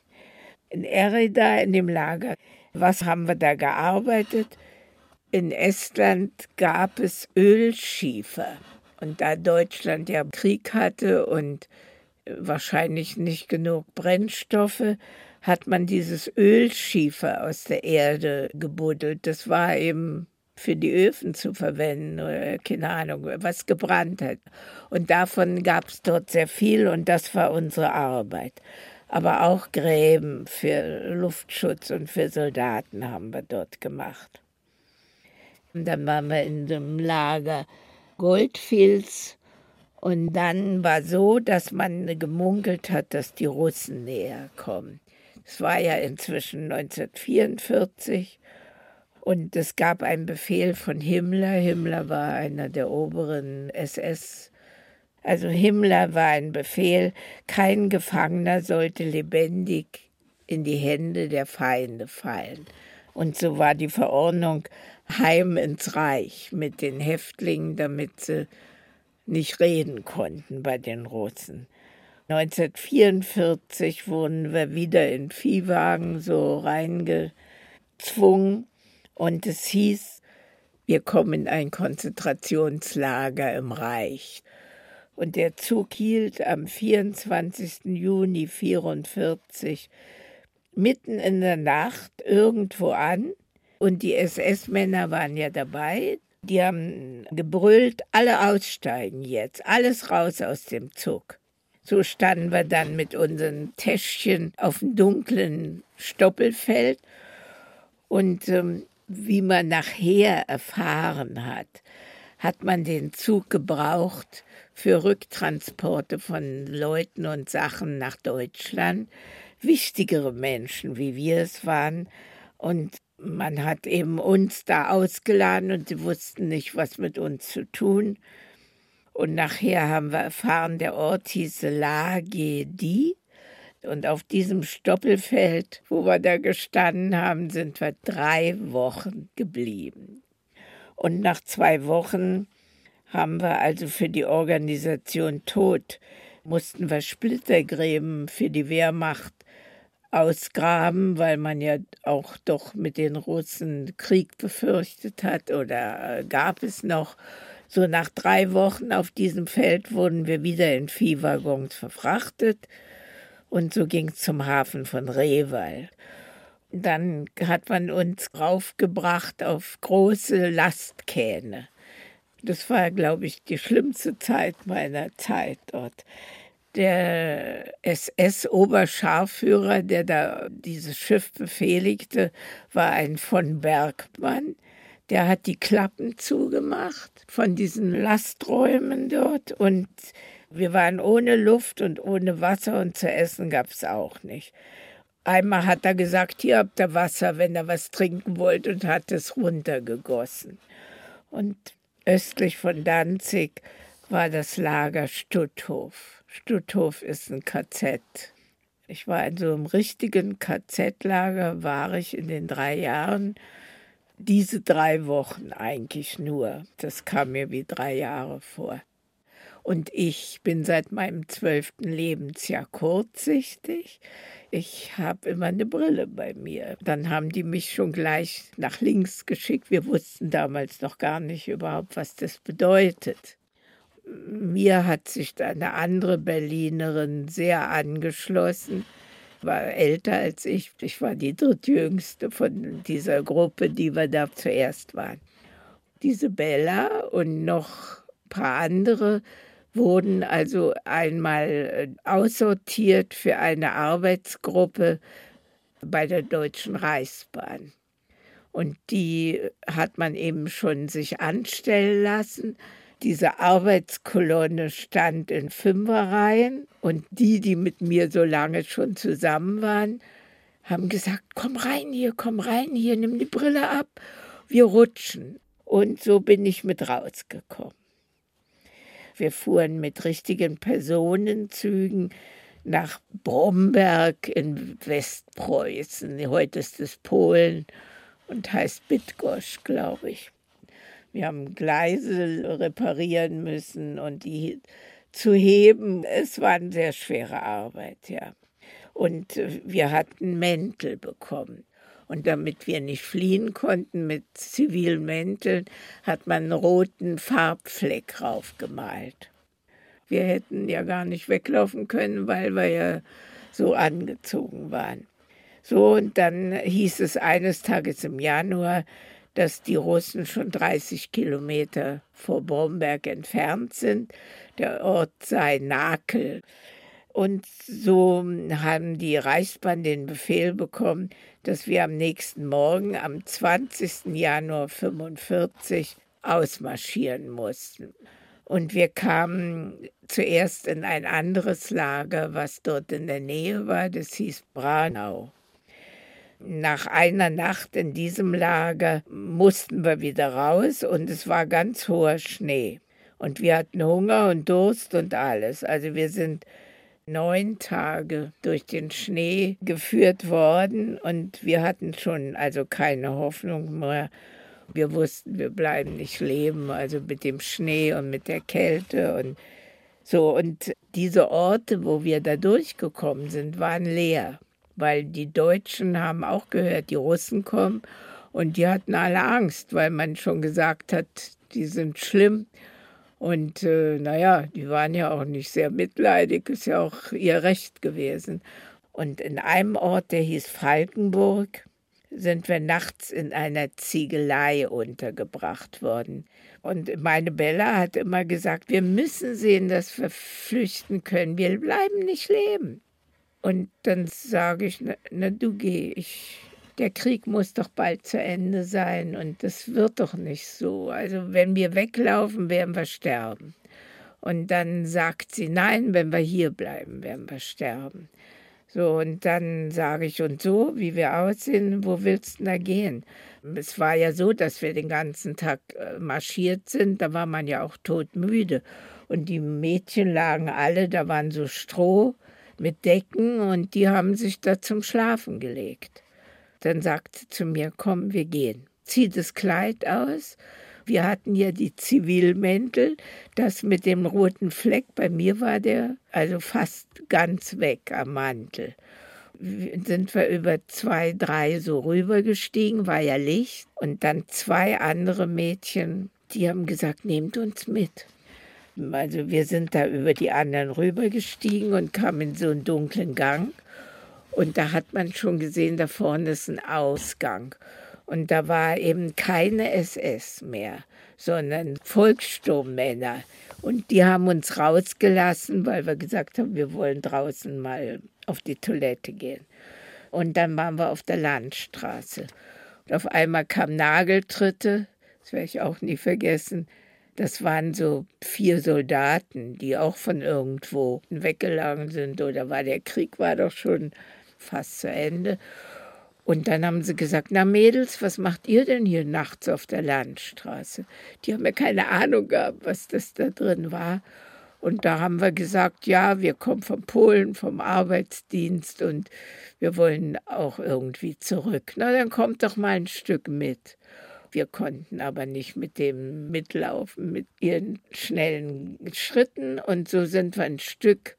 In Erida, in dem Lager, was haben wir da gearbeitet? In Estland gab es Ölschiefer. Und da Deutschland ja Krieg hatte und wahrscheinlich nicht genug Brennstoffe, hat man dieses Ölschiefer aus der Erde gebuddelt. Das war eben für die Öfen zu verwenden oder keine Ahnung, was gebrannt hat. Und davon gab es dort sehr viel und das war unsere Arbeit. Aber auch Gräben für Luftschutz und für Soldaten haben wir dort gemacht. Und dann waren wir in dem Lager Goldfilz und dann war so, dass man gemunkelt hat, dass die Russen näher kommen. Es war ja inzwischen 1944 und es gab einen Befehl von Himmler. Himmler war einer der oberen SS. Also Himmler war ein Befehl, kein Gefangener sollte lebendig in die Hände der Feinde fallen. Und so war die Verordnung heim ins Reich mit den Häftlingen, damit sie nicht reden konnten bei den Russen. 1944 wurden wir wieder in Viehwagen so reingezwungen und es hieß, wir kommen in ein Konzentrationslager im Reich. Und der Zug hielt am 24. Juni 1944 mitten in der Nacht irgendwo an und die SS-Männer waren ja dabei. Die haben gebrüllt, alle aussteigen jetzt, alles raus aus dem Zug. So standen wir dann mit unseren Täschchen auf dem dunklen Stoppelfeld. Und ähm, wie man nachher erfahren hat, hat man den Zug gebraucht für Rücktransporte von Leuten und Sachen nach Deutschland. Wichtigere Menschen, wie wir es waren. Und man hat eben uns da ausgeladen und sie wussten nicht, was mit uns zu tun. Und nachher haben wir erfahren, der Ort hieß Lagedi. Und auf diesem Stoppelfeld, wo wir da gestanden haben, sind wir drei Wochen geblieben. Und nach zwei Wochen haben wir also für die Organisation Tod, mussten wir Splittergräben für die Wehrmacht ausgraben, weil man ja auch doch mit den Russen Krieg befürchtet hat oder gab es noch. So nach drei Wochen auf diesem Feld wurden wir wieder in Viehwaggons verfrachtet und so ging es zum Hafen von Rewal. Dann hat man uns raufgebracht auf große Lastkähne. Das war, glaube ich, die schlimmste Zeit meiner Zeit dort. Der SS-Oberscharführer, der da dieses Schiff befehligte, war ein von Bergmann der hat die Klappen zugemacht von diesen Lasträumen dort und wir waren ohne Luft und ohne Wasser und zu essen gab es auch nicht. Einmal hat er gesagt, hier habt ihr Wasser, wenn ihr was trinken wollt und hat es runtergegossen. Und östlich von Danzig war das Lager Stutthof. Stutthof ist ein KZ. Ich war in so einem richtigen KZ-Lager, war ich in den drei Jahren diese drei Wochen eigentlich nur. Das kam mir wie drei Jahre vor. Und ich bin seit meinem zwölften Lebensjahr kurzsichtig. Ich habe immer eine Brille bei mir. Dann haben die mich schon gleich nach links geschickt. Wir wussten damals noch gar nicht überhaupt, was das bedeutet. Mir hat sich eine andere Berlinerin sehr angeschlossen war älter als ich. Ich war die drittjüngste von dieser Gruppe, die wir da zuerst waren. Diese Bella und noch ein paar andere wurden also einmal äh, aussortiert für eine Arbeitsgruppe bei der Deutschen Reichsbahn. Und die hat man eben schon sich anstellen lassen. Diese Arbeitskolonne stand in Fünferreihen und die, die mit mir so lange schon zusammen waren, haben gesagt, komm rein hier, komm rein hier, nimm die Brille ab, wir rutschen. Und so bin ich mit rausgekommen. Wir fuhren mit richtigen Personenzügen nach Bromberg in Westpreußen. Heute ist es Polen und heißt Bitgosch, glaube ich. Wir haben Gleise reparieren müssen und die zu heben. Es war eine sehr schwere Arbeit, ja. Und äh, wir hatten Mäntel bekommen. Und damit wir nicht fliehen konnten mit zivilen Mänteln, hat man einen roten Farbfleck raufgemalt. Wir hätten ja gar nicht weglaufen können, weil wir ja so angezogen waren. So, und dann hieß es eines Tages im Januar, dass die Russen schon 30 Kilometer vor Bromberg entfernt sind. Der Ort sei Nakel. Und so haben die Reichsbahn den Befehl bekommen, dass wir am nächsten Morgen, am 20. Januar 1945, ausmarschieren mussten. Und wir kamen zuerst in ein anderes Lager, was dort in der Nähe war, das hieß Branau. Nach einer Nacht in diesem Lager mussten wir wieder raus und es war ganz hoher Schnee. Und wir hatten Hunger und Durst und alles. Also wir sind neun Tage durch den Schnee geführt worden und wir hatten schon also keine Hoffnung mehr. Wir wussten, wir bleiben nicht leben, also mit dem Schnee und mit der Kälte und so. Und diese Orte, wo wir da durchgekommen sind, waren leer weil die Deutschen haben auch gehört, die Russen kommen und die hatten alle Angst, weil man schon gesagt hat, die sind schlimm. Und äh, naja, die waren ja auch nicht sehr mitleidig, ist ja auch ihr Recht gewesen. Und in einem Ort, der hieß Falkenburg, sind wir nachts in einer Ziegelei untergebracht worden. Und meine Bella hat immer gesagt, wir müssen sehen, dass wir flüchten können. Wir bleiben nicht leben. Und dann sage ich, na, na, du geh, ich, der Krieg muss doch bald zu Ende sein und das wird doch nicht so. Also wenn wir weglaufen, werden wir sterben. Und dann sagt sie, nein, wenn wir hier bleiben, werden wir sterben. So, und dann sage ich, und so, wie wir aussehen, wo willst du da gehen? Es war ja so, dass wir den ganzen Tag äh, marschiert sind, da war man ja auch todmüde. Und die Mädchen lagen alle, da waren so Stroh, mit Decken und die haben sich da zum Schlafen gelegt. Dann sagte sie zu mir, komm, wir gehen. Zieh das Kleid aus. Wir hatten ja die Zivilmäntel, das mit dem roten Fleck, bei mir war der also fast ganz weg am Mantel. Sind wir über zwei, drei so rübergestiegen, war ja Licht. Und dann zwei andere Mädchen, die haben gesagt, nehmt uns mit. Also wir sind da über die anderen rübergestiegen und kamen in so einen dunklen Gang. Und da hat man schon gesehen, da vorne ist ein Ausgang. Und da war eben keine SS mehr, sondern Volkssturmmänner. Und die haben uns rausgelassen, weil wir gesagt haben, wir wollen draußen mal auf die Toilette gehen. Und dann waren wir auf der Landstraße. Und auf einmal kamen Nageltritte, das werde ich auch nie vergessen. Das waren so vier Soldaten, die auch von irgendwo weggelangen sind oder war der Krieg war doch schon fast zu Ende. Und dann haben sie gesagt, na Mädels, was macht ihr denn hier nachts auf der Landstraße? Die haben ja keine Ahnung gehabt, was das da drin war. Und da haben wir gesagt, ja, wir kommen von Polen, vom Arbeitsdienst und wir wollen auch irgendwie zurück. Na, dann kommt doch mal ein Stück mit. Wir konnten aber nicht mit dem mitlaufen, mit ihren schnellen Schritten. Und so sind wir ein Stück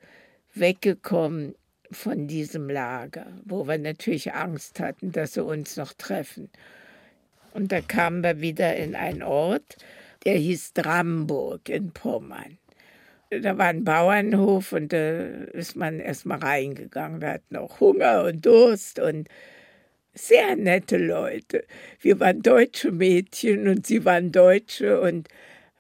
weggekommen von diesem Lager, wo wir natürlich Angst hatten, dass sie uns noch treffen. Und da kamen wir wieder in einen Ort, der hieß Dramburg in Pommern. Da war ein Bauernhof und da ist man erstmal reingegangen. Wir hatten auch Hunger und Durst und sehr nette Leute. Wir waren deutsche Mädchen und sie waren Deutsche und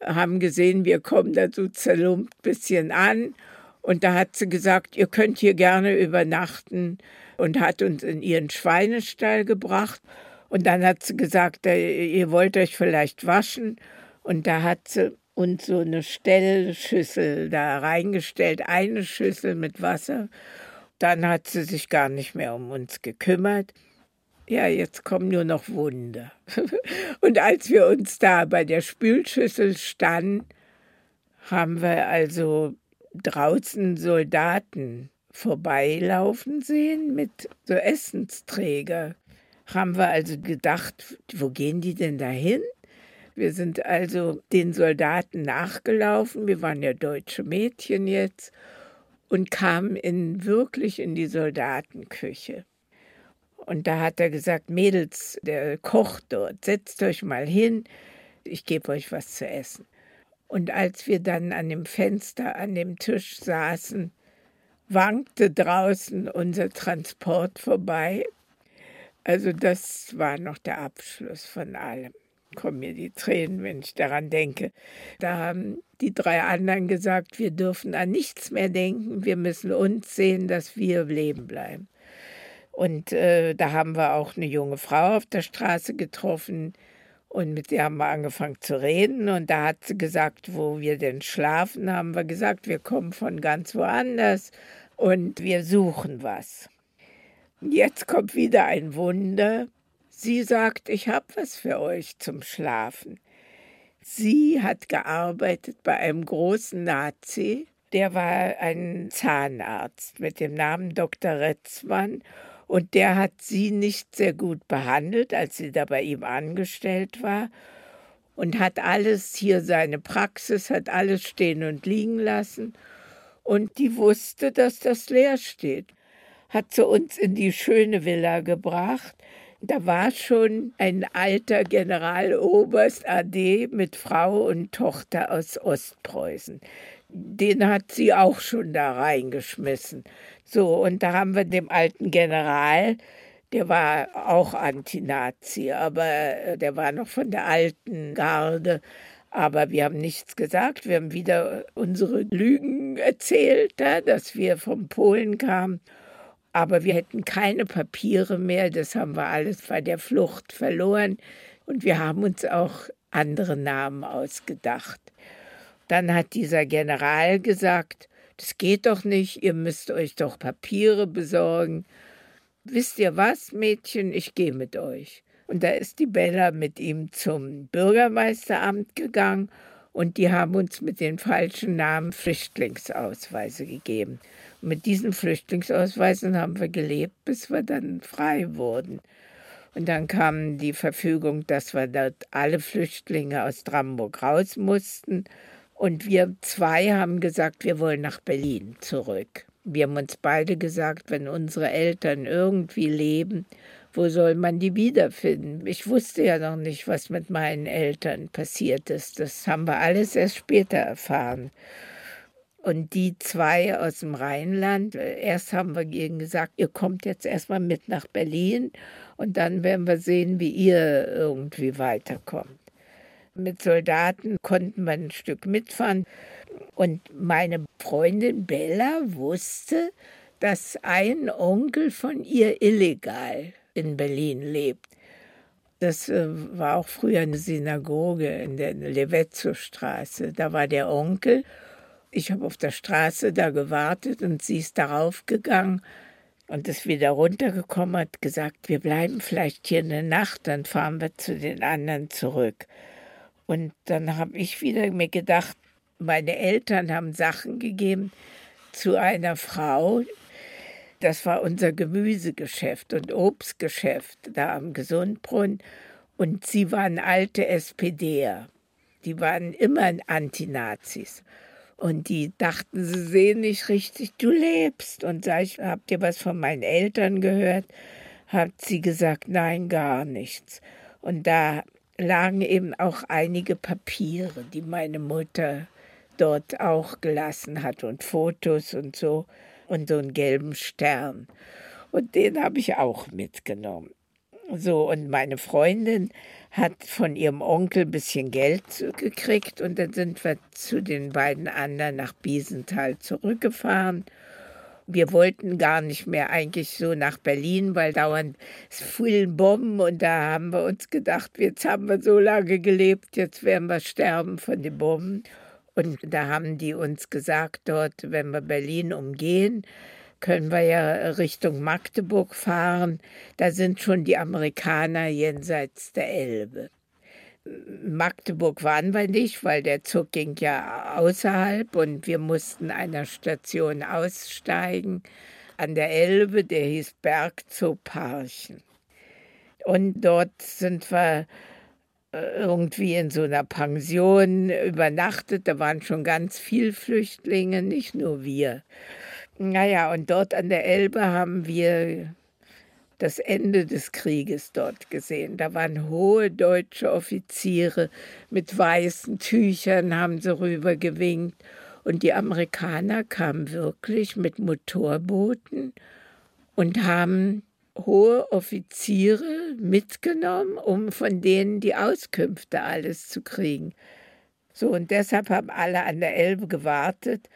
haben gesehen, wir kommen da so zerlumpt ein bisschen an. Und da hat sie gesagt, ihr könnt hier gerne übernachten und hat uns in ihren Schweinestall gebracht. Und dann hat sie gesagt, ihr wollt euch vielleicht waschen. Und da hat sie und so eine Stellschüssel da reingestellt, eine Schüssel mit Wasser. Dann hat sie sich gar nicht mehr um uns gekümmert. Ja, jetzt kommen nur noch Wunder. Und als wir uns da bei der Spülschüssel standen, haben wir also draußen Soldaten vorbeilaufen sehen mit so Essensträger. Haben wir also gedacht, wo gehen die denn dahin? Wir sind also den Soldaten nachgelaufen, wir waren ja deutsche Mädchen jetzt, und kamen in, wirklich in die Soldatenküche. Und da hat er gesagt, Mädels, der Koch dort, setzt euch mal hin, ich gebe euch was zu essen. Und als wir dann an dem Fenster, an dem Tisch saßen, wankte draußen unser Transport vorbei. Also das war noch der Abschluss von allem. Kommen mir die Tränen, wenn ich daran denke. Da haben die drei anderen gesagt, wir dürfen an nichts mehr denken, wir müssen uns sehen, dass wir leben bleiben. Und äh, da haben wir auch eine junge Frau auf der Straße getroffen, und mit der haben wir angefangen zu reden. Und da hat sie gesagt, wo wir denn schlafen, haben wir gesagt, wir kommen von ganz woanders und wir suchen was. Jetzt kommt wieder ein Wunder. Sie sagt, ich habe was für euch zum Schlafen. Sie hat gearbeitet bei einem großen Nazi, der war ein Zahnarzt mit dem Namen Dr. Retzmann und der hat sie nicht sehr gut behandelt, als sie da bei ihm angestellt war. Und hat alles hier, seine Praxis, hat alles stehen und liegen lassen. Und die wusste, dass das leer steht. Hat sie uns in die schöne Villa gebracht. Da war schon ein alter Generaloberst AD mit Frau und Tochter aus Ostpreußen den hat sie auch schon da reingeschmissen. So, und da haben wir dem alten General, der war auch Anti-Nazi, aber äh, der war noch von der alten Garde. Aber wir haben nichts gesagt. Wir haben wieder unsere Lügen erzählt, dass wir vom Polen kamen. Aber wir hätten keine Papiere mehr. Das haben wir alles bei der Flucht verloren. Und wir haben uns auch andere Namen ausgedacht. Dann hat dieser General gesagt, das geht doch nicht, ihr müsst euch doch Papiere besorgen. Wisst ihr was, Mädchen, ich gehe mit euch. Und da ist die Bella mit ihm zum Bürgermeisteramt gegangen und die haben uns mit den falschen Namen Flüchtlingsausweise gegeben. Und mit diesen Flüchtlingsausweisen haben wir gelebt, bis wir dann frei wurden. Und dann kam die Verfügung, dass wir dort alle Flüchtlinge aus Dramburg raus mussten. Und wir zwei haben gesagt, wir wollen nach Berlin zurück. Wir haben uns beide gesagt, wenn unsere Eltern irgendwie leben, wo soll man die wiederfinden? Ich wusste ja noch nicht, was mit meinen Eltern passiert ist. Das haben wir alles erst später erfahren. Und die zwei aus dem Rheinland, erst haben wir ihnen gesagt, ihr kommt jetzt erstmal mit nach Berlin und dann werden wir sehen, wie ihr irgendwie weiterkommt. Mit Soldaten konnten wir ein Stück mitfahren. Und meine Freundin Bella wusste, dass ein Onkel von ihr illegal in Berlin lebt. Das äh, war auch früher eine Synagoge in der Levezzo-Straße. Da war der Onkel. Ich habe auf der Straße da gewartet und sie ist darauf gegangen und ist wieder runtergekommen, hat gesagt, wir bleiben vielleicht hier eine Nacht, dann fahren wir zu den anderen zurück. Und dann habe ich wieder mir gedacht, meine Eltern haben Sachen gegeben zu einer Frau. Das war unser Gemüsegeschäft und Obstgeschäft da am Gesundbrunnen. Und sie waren alte SPDer. Die waren immer Antinazis. Und die dachten, sie sehen nicht richtig, du lebst. Und sag ich, habt ihr was von meinen Eltern gehört? Hat sie gesagt, nein, gar nichts. Und da lagen eben auch einige Papiere, die meine Mutter dort auch gelassen hat und Fotos und so und so einen gelben Stern. Und den habe ich auch mitgenommen. So, und meine Freundin hat von ihrem Onkel ein bisschen Geld gekriegt und dann sind wir zu den beiden anderen nach Biesenthal zurückgefahren. Wir wollten gar nicht mehr eigentlich so nach Berlin, weil dauernd fielen Bomben und da haben wir uns gedacht, jetzt haben wir so lange gelebt, jetzt werden wir sterben von den Bomben. Und da haben die uns gesagt, dort, wenn wir Berlin umgehen, können wir ja Richtung Magdeburg fahren. Da sind schon die Amerikaner jenseits der Elbe. Magdeburg waren wir nicht, weil der Zug ging ja außerhalb und wir mussten einer Station aussteigen an der Elbe, der hieß Bergzoo Parchen. Und dort sind wir äh, irgendwie in so einer Pension übernachtet. Da waren schon ganz viele Flüchtlinge, nicht nur wir. Naja, und dort an der Elbe haben wir das Ende des Krieges dort gesehen. Da waren hohe deutsche Offiziere mit weißen Tüchern, haben sie rübergewinkt. Und die Amerikaner kamen wirklich mit Motorbooten und haben hohe Offiziere mitgenommen, um von denen die Auskünfte alles zu kriegen. So, und deshalb haben alle an der Elbe gewartet,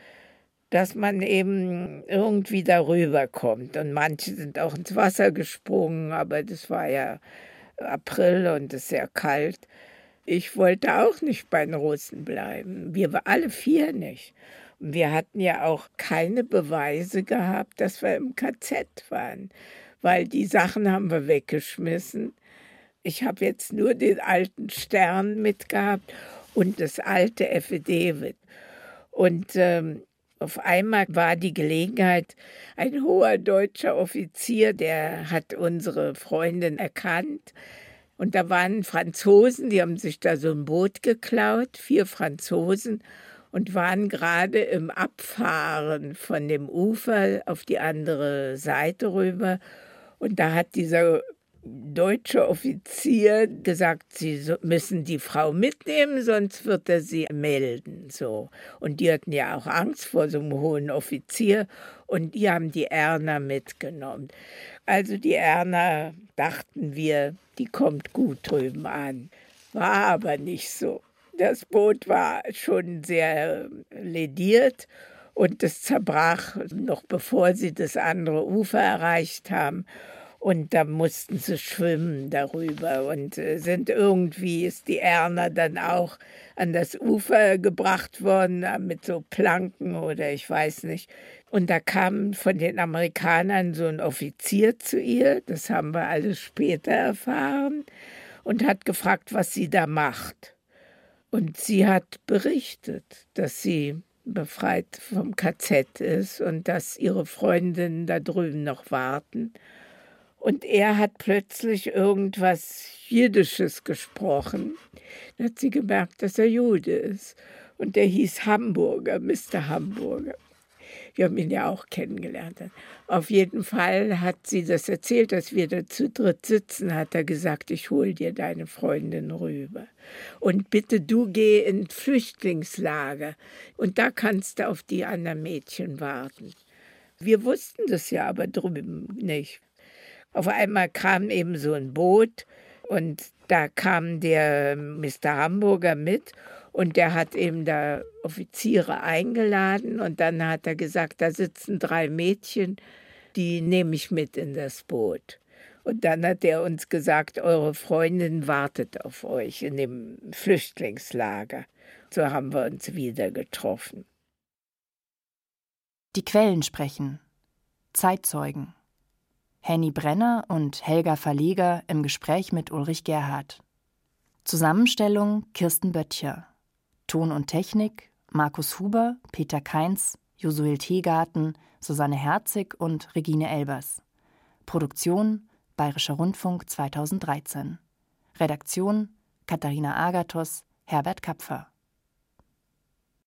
dass man eben irgendwie darüber kommt. Und manche sind auch ins Wasser gesprungen, aber das war ja April und es ist sehr kalt. Ich wollte auch nicht bei den Russen bleiben. Wir alle vier nicht. Und wir hatten ja auch keine Beweise gehabt, dass wir im KZ waren, weil die Sachen haben wir weggeschmissen. Ich habe jetzt nur den alten Stern mitgehabt und das alte FED. Und ähm, auf einmal war die Gelegenheit, ein hoher deutscher Offizier, der hat unsere Freundin erkannt. Und da waren Franzosen, die haben sich da so ein Boot geklaut, vier Franzosen, und waren gerade im Abfahren von dem Ufer auf die andere Seite rüber. Und da hat dieser deutsche Offizier gesagt, sie müssen die Frau mitnehmen, sonst wird er sie melden. So. Und die hatten ja auch Angst vor so einem hohen Offizier und die haben die Erna mitgenommen. Also die Erna dachten wir, die kommt gut drüben an. War aber nicht so. Das Boot war schon sehr lediert und es zerbrach noch bevor sie das andere Ufer erreicht haben. Und da mussten sie schwimmen darüber und äh, sind irgendwie, ist die Erna dann auch an das Ufer gebracht worden äh, mit so Planken oder ich weiß nicht. Und da kam von den Amerikanern so ein Offizier zu ihr, das haben wir alles später erfahren, und hat gefragt, was sie da macht. Und sie hat berichtet, dass sie befreit vom KZ ist und dass ihre Freundinnen da drüben noch warten und er hat plötzlich irgendwas Jiddisches gesprochen. Dann hat sie gemerkt, dass er Jude ist. Und der hieß Hamburger, Mr. Hamburger. Wir haben ihn ja auch kennengelernt. Auf jeden Fall hat sie das erzählt, dass wir da zu dritt sitzen, hat er gesagt, ich hol dir deine Freundin rüber. Und bitte du geh in Flüchtlingslager und da kannst du auf die anderen Mädchen warten. Wir wussten das ja aber drüben nicht. Auf einmal kam eben so ein Boot und da kam der Mr. Hamburger mit und der hat eben da Offiziere eingeladen und dann hat er gesagt, da sitzen drei Mädchen, die nehme ich mit in das Boot. Und dann hat er uns gesagt, eure Freundin wartet auf euch in dem Flüchtlingslager. So haben wir uns wieder getroffen. Die Quellen sprechen. Zeitzeugen. Henny Brenner und Helga Verleger im Gespräch mit Ulrich Gerhard. Zusammenstellung Kirsten Böttcher. Ton und Technik Markus Huber, Peter Keins, Josuel Teegarten, Susanne Herzig und Regine Elbers. Produktion Bayerischer Rundfunk 2013. Redaktion Katharina Agathos, Herbert Kapfer.